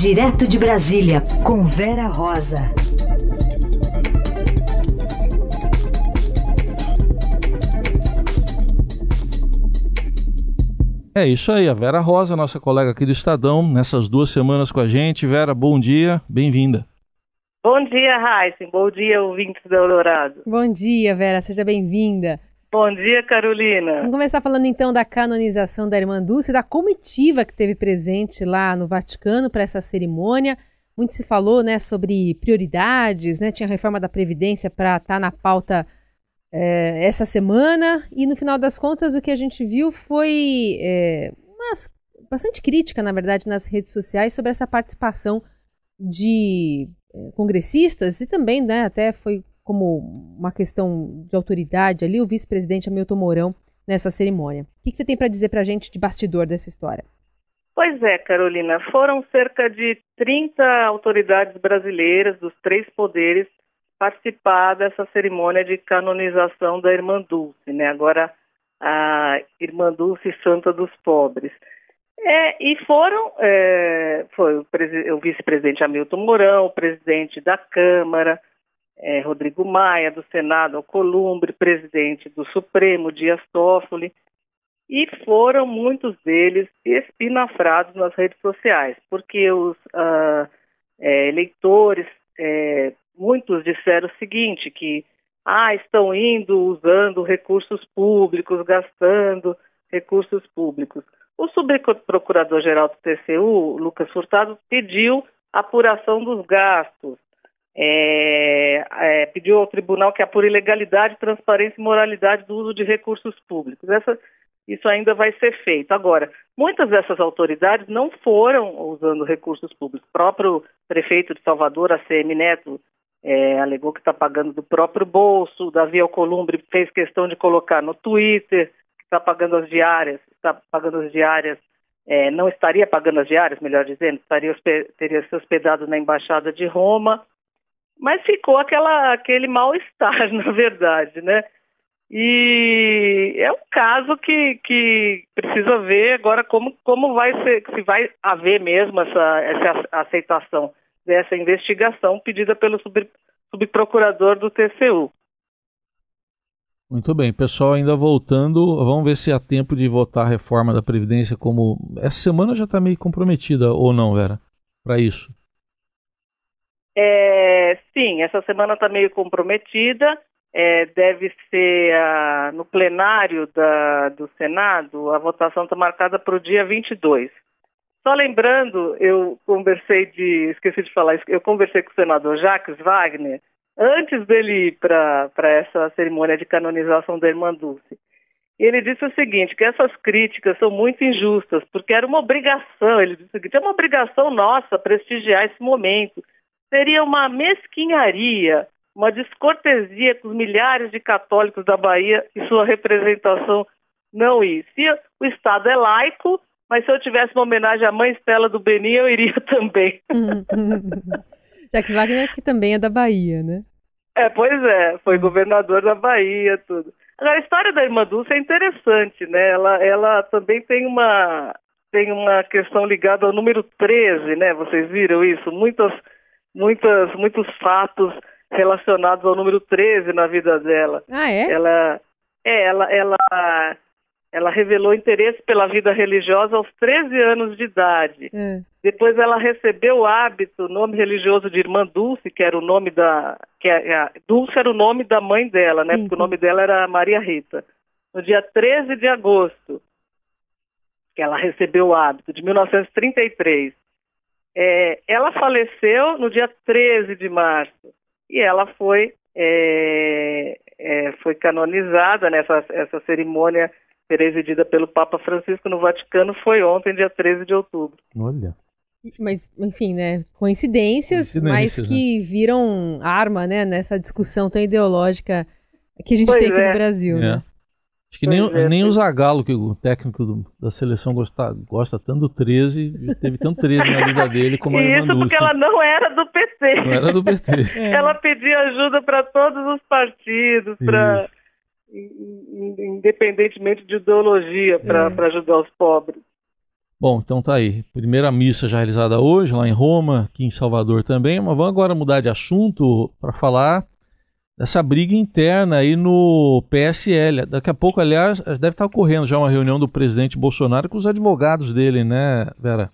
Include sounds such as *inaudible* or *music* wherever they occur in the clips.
Direto de Brasília, com Vera Rosa. É isso aí, a Vera Rosa, nossa colega aqui do Estadão, nessas duas semanas com a gente. Vera, bom dia, bem-vinda. Bom dia, Raíssa. Bom dia, ouvintes da Eldorado. Bom dia, Vera. Seja bem-vinda. Bom dia, Carolina. Vamos começar falando então da canonização da Irmã Dulce, da comitiva que teve presente lá no Vaticano para essa cerimônia. Muito se falou né, sobre prioridades, né? tinha a reforma da Previdência para estar tá na pauta é, essa semana, e no final das contas o que a gente viu foi é, bastante crítica, na verdade, nas redes sociais sobre essa participação de é, congressistas e também né, até foi como uma questão de autoridade ali, o vice-presidente Hamilton Mourão nessa cerimônia. O que, você tem para dizer para a gente de bastidor dessa história? Pois é, Carolina, foram cerca de 30 autoridades brasileiras dos três poderes participar dessa cerimônia de canonização da Irmã Dulce, né? Agora a Irmã Dulce Santa dos Pobres. É, e foram, é, foi o, o vice-presidente Hamilton Mourão, o presidente da Câmara, é, Rodrigo Maia, do Senado, Alcolumbre, presidente do Supremo, Dias Toffoli, e foram muitos deles espinafrados nas redes sociais, porque os uh, é, eleitores, é, muitos disseram o seguinte, que ah, estão indo usando recursos públicos, gastando recursos públicos. O subprocurador-geral do TCU, Lucas Furtado, pediu apuração dos gastos, é, é, pediu ao tribunal que apure legalidade, transparência e moralidade do uso de recursos públicos. Essa, isso ainda vai ser feito. Agora, muitas dessas autoridades não foram usando recursos públicos. O próprio prefeito de Salvador, ACM Neto, é, alegou que está pagando do próprio bolso. Davi Alcolumbre fez questão de colocar no Twitter que está pagando as diárias, está pagando as diárias, é, não estaria pagando as diárias, melhor dizendo, estaria teria se hospedado na embaixada de Roma mas ficou aquela, aquele mal-estar, *laughs* na verdade, né? E é um caso que, que precisa ver agora como, como vai ser, se vai haver mesmo essa, essa aceitação dessa investigação pedida pelo sub, subprocurador do TCU. Muito bem, pessoal, ainda voltando, vamos ver se há tempo de votar a reforma da Previdência como. Essa semana já está meio comprometida, ou não, Vera, para isso? É, sim, essa semana está meio comprometida. É, deve ser a, no plenário da, do Senado, a votação está marcada para o dia 22. Só lembrando, eu conversei de, esqueci de falar, eu conversei com o senador Jacques Wagner antes dele ir para essa cerimônia de canonização da Irmã Dulce. E ele disse o seguinte, que essas críticas são muito injustas, porque era uma obrigação, ele disse o seguinte, é uma obrigação nossa prestigiar esse momento, seria uma mesquinharia, uma descortesia com os milhares de católicos da Bahia e sua representação não ir. Se o Estado é laico, mas se eu tivesse uma homenagem à mãe Estela do Benin, eu iria *laughs* também. *laughs* Jacques Wagner, que também é da Bahia, né? É, pois é, foi governador da Bahia, tudo. Agora, a história da irmã Dulce é interessante, né? Ela, ela também tem uma, tem uma questão ligada ao número 13, né? Vocês viram isso? Muitas muitas, muitos fatos relacionados ao número 13 na vida dela. Ah, é? Ela, é, ela, ela, ela revelou interesse pela vida religiosa aos 13 anos de idade. É. Depois ela recebeu o hábito, o nome religioso de Irmã Dulce, que era o nome da. Que é, é Dulce era o nome da mãe dela, né? Sim, porque o nome dela era Maria Rita. No dia 13 de agosto, que ela recebeu o hábito, de 1933. É, ela faleceu no dia 13 de março e ela foi, é, é, foi canonizada nessa essa cerimônia presidida pelo Papa Francisco no Vaticano foi ontem, dia 13 de outubro. Olha. Mas, enfim, né? Coincidências, Coincidências mas que né? viram arma, né? Nessa discussão tão ideológica que a gente pois tem aqui no é. Brasil. Né? É. Acho que nem, é, nem o Zagallo, que o técnico do, da seleção gosta, gosta tanto do 13, teve tanto 13 na vida dele como a Isso porque ela não era do PT. Não era do PT. *laughs* É. Ela pedia ajuda para todos os partidos, para independentemente de ideologia, para é. ajudar os pobres. Bom, então tá aí. Primeira missa já realizada hoje, lá em Roma, aqui em Salvador também. Mas vamos agora mudar de assunto para falar dessa briga interna aí no PSL. Daqui a pouco, aliás, deve estar ocorrendo já uma reunião do presidente Bolsonaro com os advogados dele, né, Vera?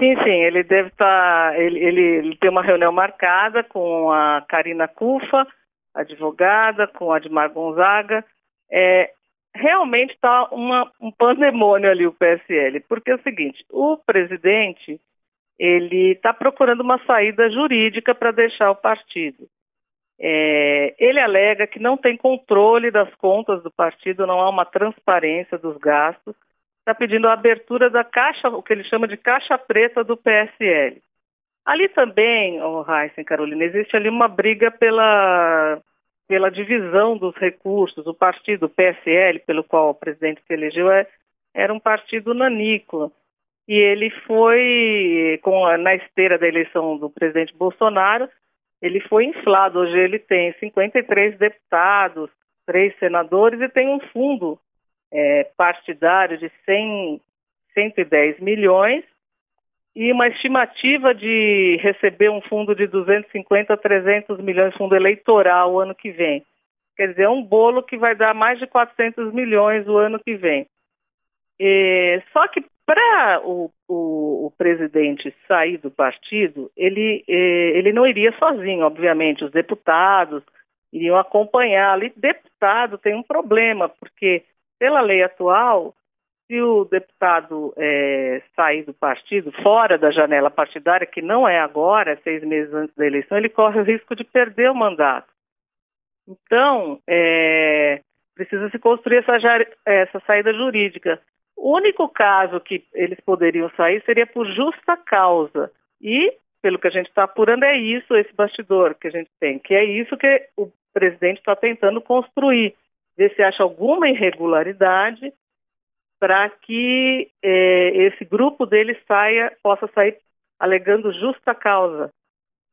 Sim, sim, ele deve estar. Ele, ele, ele tem uma reunião marcada com a Karina Cufa, advogada, com a Admar Gonzaga. É, realmente está um pandemônio ali o PSL, porque é o seguinte, o presidente ele está procurando uma saída jurídica para deixar o partido. É, ele alega que não tem controle das contas do partido, não há uma transparência dos gastos, está pedindo a abertura da caixa, o que ele chama de caixa preta do PSL. Ali também, oh, Heisen, Carolina, existe ali uma briga pela pela divisão dos recursos. O partido PSL, pelo qual o presidente se elegeu, é, era um partido nanícola. E ele foi, com na esteira da eleição do presidente Bolsonaro, ele foi inflado. Hoje ele tem 53 deputados, três senadores e tem um fundo é, partidário de 100, 110 milhões e uma estimativa de receber um fundo de 250 a 300 milhões, fundo eleitoral, o ano que vem. Quer dizer, é um bolo que vai dar mais de 400 milhões o ano que vem. E, só que para o, o, o, presidente sair do partido, ele, ele não iria sozinho, obviamente. Os deputados iriam acompanhá-lo. E deputado tem um problema, porque pela lei atual, se o deputado é, sair do partido, fora da janela partidária, que não é agora, seis meses antes da eleição, ele corre o risco de perder o mandato. Então, é, precisa se construir essa, essa saída jurídica. O único caso que eles poderiam sair seria por justa causa. E, pelo que a gente está apurando, é isso, esse bastidor que a gente tem, que é isso que o presidente está tentando construir. Ver se acha alguma irregularidade para que é, esse grupo dele saia, possa sair alegando justa causa.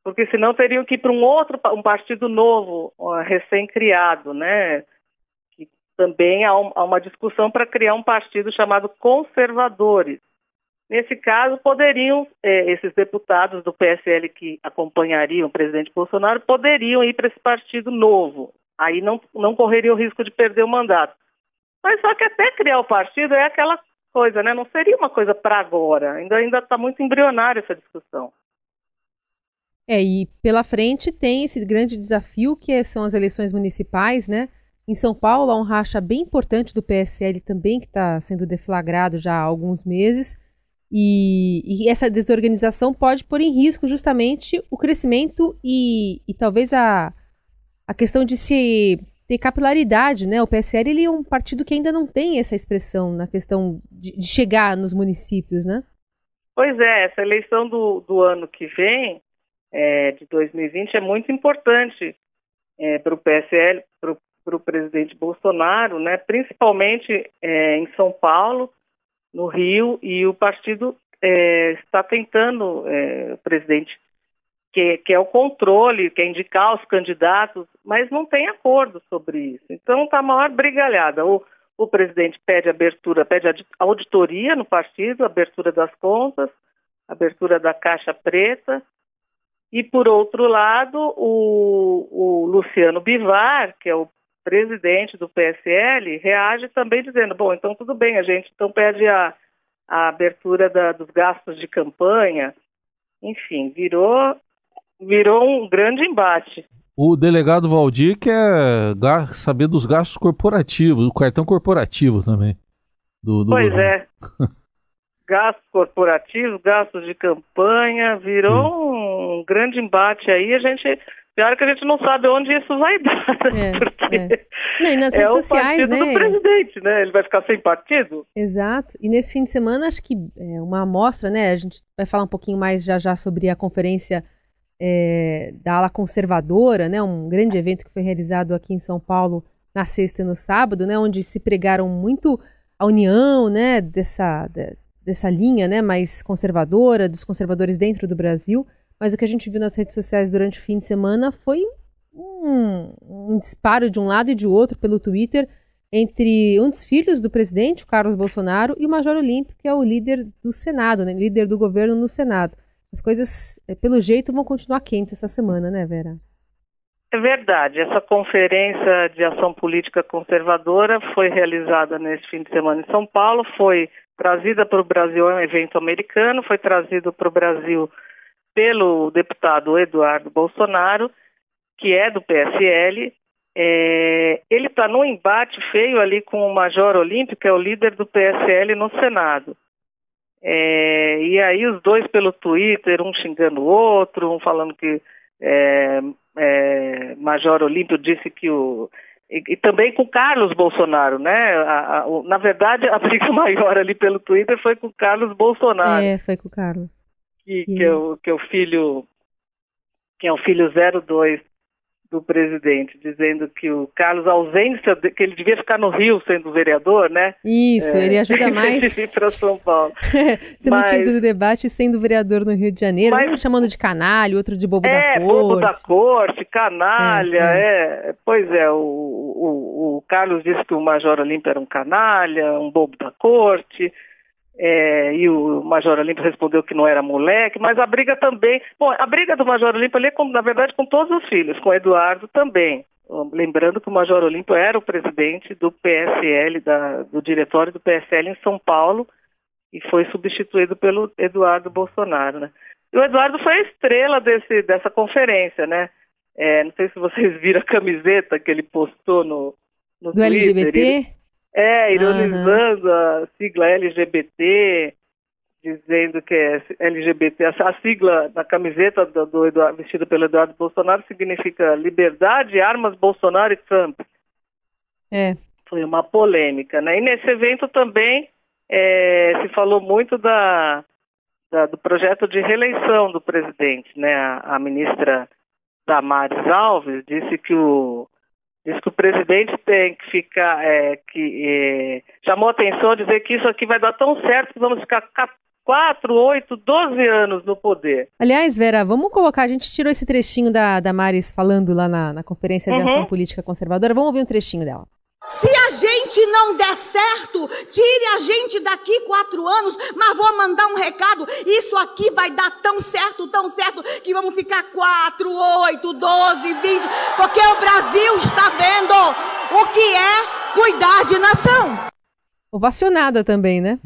Porque senão teriam que ir para um outro, um partido novo, recém-criado, né? Também há, um, há uma discussão para criar um partido chamado Conservadores. Nesse caso, poderiam, é, esses deputados do PSL que acompanhariam o presidente Bolsonaro, poderiam ir para esse partido novo. Aí não, não correriam o risco de perder o mandato. Mas só que até criar o partido é aquela coisa, né? Não seria uma coisa para agora. Ainda ainda está muito embrionária essa discussão. É, e pela frente tem esse grande desafio que são as eleições municipais, né? Em São Paulo há um racha bem importante do PSL também, que está sendo deflagrado já há alguns meses. E, e, essa desorganização pode pôr em risco justamente o crescimento e, e talvez a, a questão de se ter capilaridade, né? O PSL ele é um partido que ainda não tem essa expressão na questão de, de chegar nos municípios, né? Pois é, essa eleição do, do ano que vem, é, de 2020, é muito importante é, para o PSL, para o presidente Bolsonaro, né? Principalmente é, em São Paulo, no Rio, e o partido é, está tentando, é, o presidente que, que, é o controle, que é indicar os candidatos, mas não tem acordo sobre isso. Então está a maior brigalhada. O, o presidente pede abertura, pede auditoria no partido, abertura das contas, abertura da caixa preta. E, por outro lado, o, o Luciano Bivar, que é o presidente do PSL, reage também dizendo: bom, então tudo bem, a gente então pede a, a abertura da, dos gastos de campanha. Enfim, virou virou um grande embate. O delegado Valdir quer saber dos gastos corporativos, do cartão corporativo também. Do, do pois é. *laughs* gastos corporativos, gastos de campanha, virou um grande embate aí. A gente Pior que a gente não sabe onde isso vai dar, *laughs* né? É, Porque é. Não, e nas redes é sociais, o partido né? do presidente, né? Ele vai ficar sem partido? Exato. E nesse fim de semana, acho que é uma amostra, né? A gente vai falar um pouquinho mais já já sobre a conferência é, da ala conservadora, né, um grande evento que foi realizado aqui em São Paulo na sexta e no sábado, né, onde se pregaram muito a união né, dessa, de, dessa linha né, mais conservadora, dos conservadores dentro do Brasil. Mas o que a gente viu nas redes sociais durante o fim de semana foi um, um disparo de um lado e de outro pelo Twitter entre um dos filhos do presidente, o Carlos Bolsonaro, e o Major Olímpio, que é o líder do Senado, né, líder do governo no Senado. As coisas, é, pelo jeito, vão continuar quentes essa semana, né, Vera? É verdade. Essa conferência de ação política conservadora foi realizada nesse fim de semana em São Paulo, foi trazida para o Brasil, é um evento americano, foi trazido para o Brasil pelo deputado Eduardo Bolsonaro, que é do PSL, é, ele está num embate feio ali com o Major Olímpio, que é o líder do PSL no Senado. É, e aí os dois pelo Twitter, um xingando o outro, um falando que é, é Major Olímpio disse que o. E, e, também com Carlos Bolsonaro, né? A, a, o, na verdade, a briga *laughs* maior ali pelo Twitter foi com Carlos Bolsonaro. É, foi com Carlos. Que, que, é, o, que é o filho que é o filho 02 do presidente, dizendo que o Carlos, a ausência, de, que ele devia ficar no Rio sendo vereador, né? Isso, é, ele ajuda *laughs* mais. *laughs* ir para São Paulo. *laughs* Se mas... do debate sendo vereador no Rio de Janeiro, mas... um chamando de canalha, outro de bobo é, da corte. bobo da corte, canalha, é, é. é. Pois é, o, o, o Carlos disse que o Major Olímpio era um canalha, um bobo da corte. É, e o Major Olímpio respondeu que não era moleque, mas a briga também. Bom, a briga do Major Olímpio ali é, com, na verdade, com todos os filhos, com o Eduardo também. Lembrando que o Major Olímpio era o presidente do PSL, da, do diretório do PSL em São Paulo, e foi substituído pelo Eduardo Bolsonaro, né? E o Eduardo foi a estrela desse, dessa conferência, né? É, não sei se vocês viram a camiseta que ele postou no, no do Twitter. LGBT? Ele, é, ironizando uhum. a sigla LGBT, dizendo que é LGBT. A sigla na camiseta do, do Eduardo, vestida pelo Eduardo Bolsonaro significa liberdade, armas, Bolsonaro e Trump. É. Foi uma polêmica, né? E nesse evento também é, se falou muito da, da, do projeto de reeleição do presidente, né? A, a ministra Damares Alves disse que o Diz que o presidente tem que ficar, é, que é, chamou a atenção dizer que isso aqui vai dar tão certo que vamos ficar 4, 8, 12 anos no poder. Aliás, Vera, vamos colocar, a gente tirou esse trechinho da, da Maris falando lá na, na Conferência de uhum. Ação Política Conservadora, vamos ouvir um trechinho dela. Se a gente não der certo, tire a gente daqui quatro anos, mas vou mandar um recado. Isso aqui vai dar tão certo, tão certo, que vamos ficar quatro, oito, doze, vinte, porque o Brasil está vendo o que é cuidar de nação. Ovacionada também, né?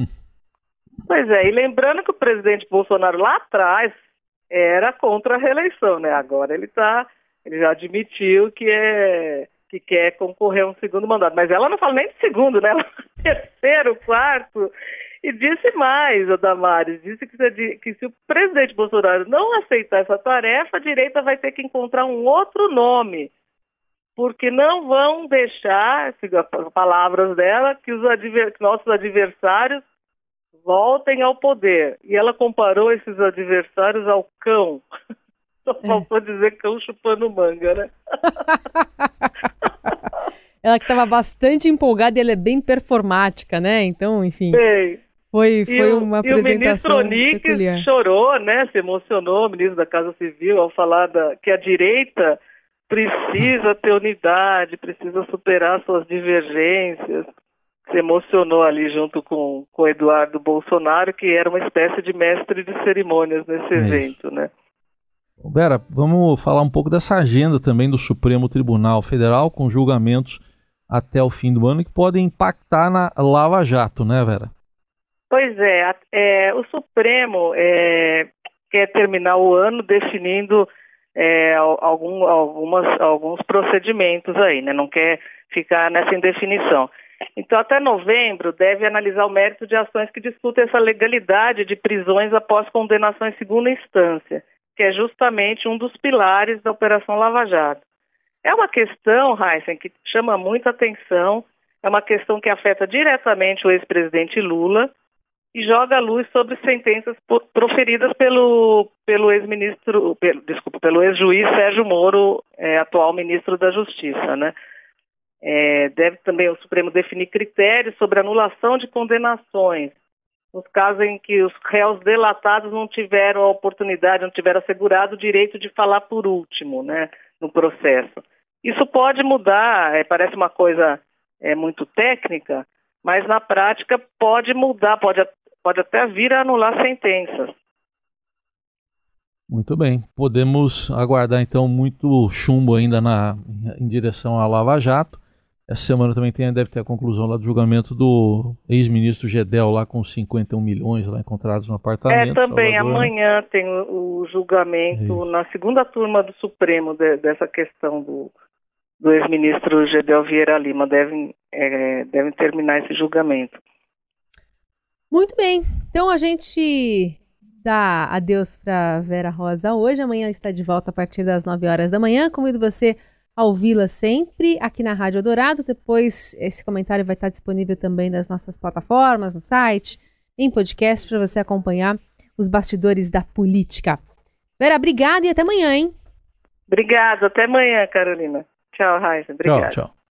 Pois é, e lembrando que o presidente Bolsonaro lá atrás era contra a reeleição, né? Agora ele tá, ele já admitiu que é que quer concorrer a um segundo mandato. Mas ela não fala nem de segundo, né? Ela fala terceiro, quarto. E disse mais, a Damares, disse que se, que se o presidente Bolsonaro não aceitar essa tarefa, a direita vai ter que encontrar um outro nome. Porque não vão deixar, as palavras dela, que os adver, nossos adversários voltem ao poder. E ela comparou esses adversários ao cão. *laughs* Só é. faltou dizer cão chupando manga, né? *laughs* ela que estava bastante empolgada e ela é bem performática, né? Então, enfim. Bem, foi, foi o, uma apresentação. E o ministro Onix chorou, né? Se emocionou, o ministro da Casa Civil, ao falar da, que a direita precisa ter unidade, precisa superar suas divergências. Se emocionou ali junto com, com Eduardo Bolsonaro, que era uma espécie de mestre de cerimônias nesse é evento, né? Vera, vamos falar um pouco dessa agenda também do Supremo Tribunal Federal com julgamentos até o fim do ano que podem impactar na Lava Jato, né, Vera? Pois é, é o Supremo é, quer terminar o ano definindo é, algum, algumas, alguns procedimentos aí, né? Não quer ficar nessa indefinição. Então, até novembro, deve analisar o mérito de ações que discutem essa legalidade de prisões após condenação em segunda instância que é justamente um dos pilares da Operação Lava Jato. É uma questão, Heisen, que chama muita atenção, é uma questão que afeta diretamente o ex-presidente Lula e joga luz sobre sentenças proferidas pelo, pelo ex-ministro, pelo, desculpa, pelo ex-juiz Sérgio Moro, é, atual ministro da Justiça, né? É, deve também o Supremo definir critérios sobre anulação de condenações, nos casos em que os réus delatados não tiveram a oportunidade, não tiveram assegurado o direito de falar por último, né, no processo. Isso pode mudar, é, parece uma coisa é muito técnica, mas na prática pode mudar, pode, pode até vir a anular sentenças. Muito bem. Podemos aguardar então muito chumbo ainda na, em direção à Lava Jato. Essa semana também tem, deve ter a conclusão lá do julgamento do ex-ministro Gedel lá com 51 milhões lá encontrados no apartamento. É, também Salvador. amanhã tem o, julgamento é na segunda turma do Supremo de, dessa questão do, do ex-ministro Gedel Vieira Lima. Devem, é, devem terminar esse julgamento. Muito bem. Então a gente dá adeus para Vera Rosa hoje. Amanhã ela está de volta a partir das 9 horas da manhã. Convido você a ouvi-la sempre aqui na Rádio Dourado. Depois esse comentário vai estar disponível também nas nossas plataformas, no site, em podcast, para você acompanhar os bastidores da política. Vera, obrigada e até amanhã, hein? Obrigada, até amanhã, Carolina. Tchau, Raíssa. Obrigada. Tchau, tchau.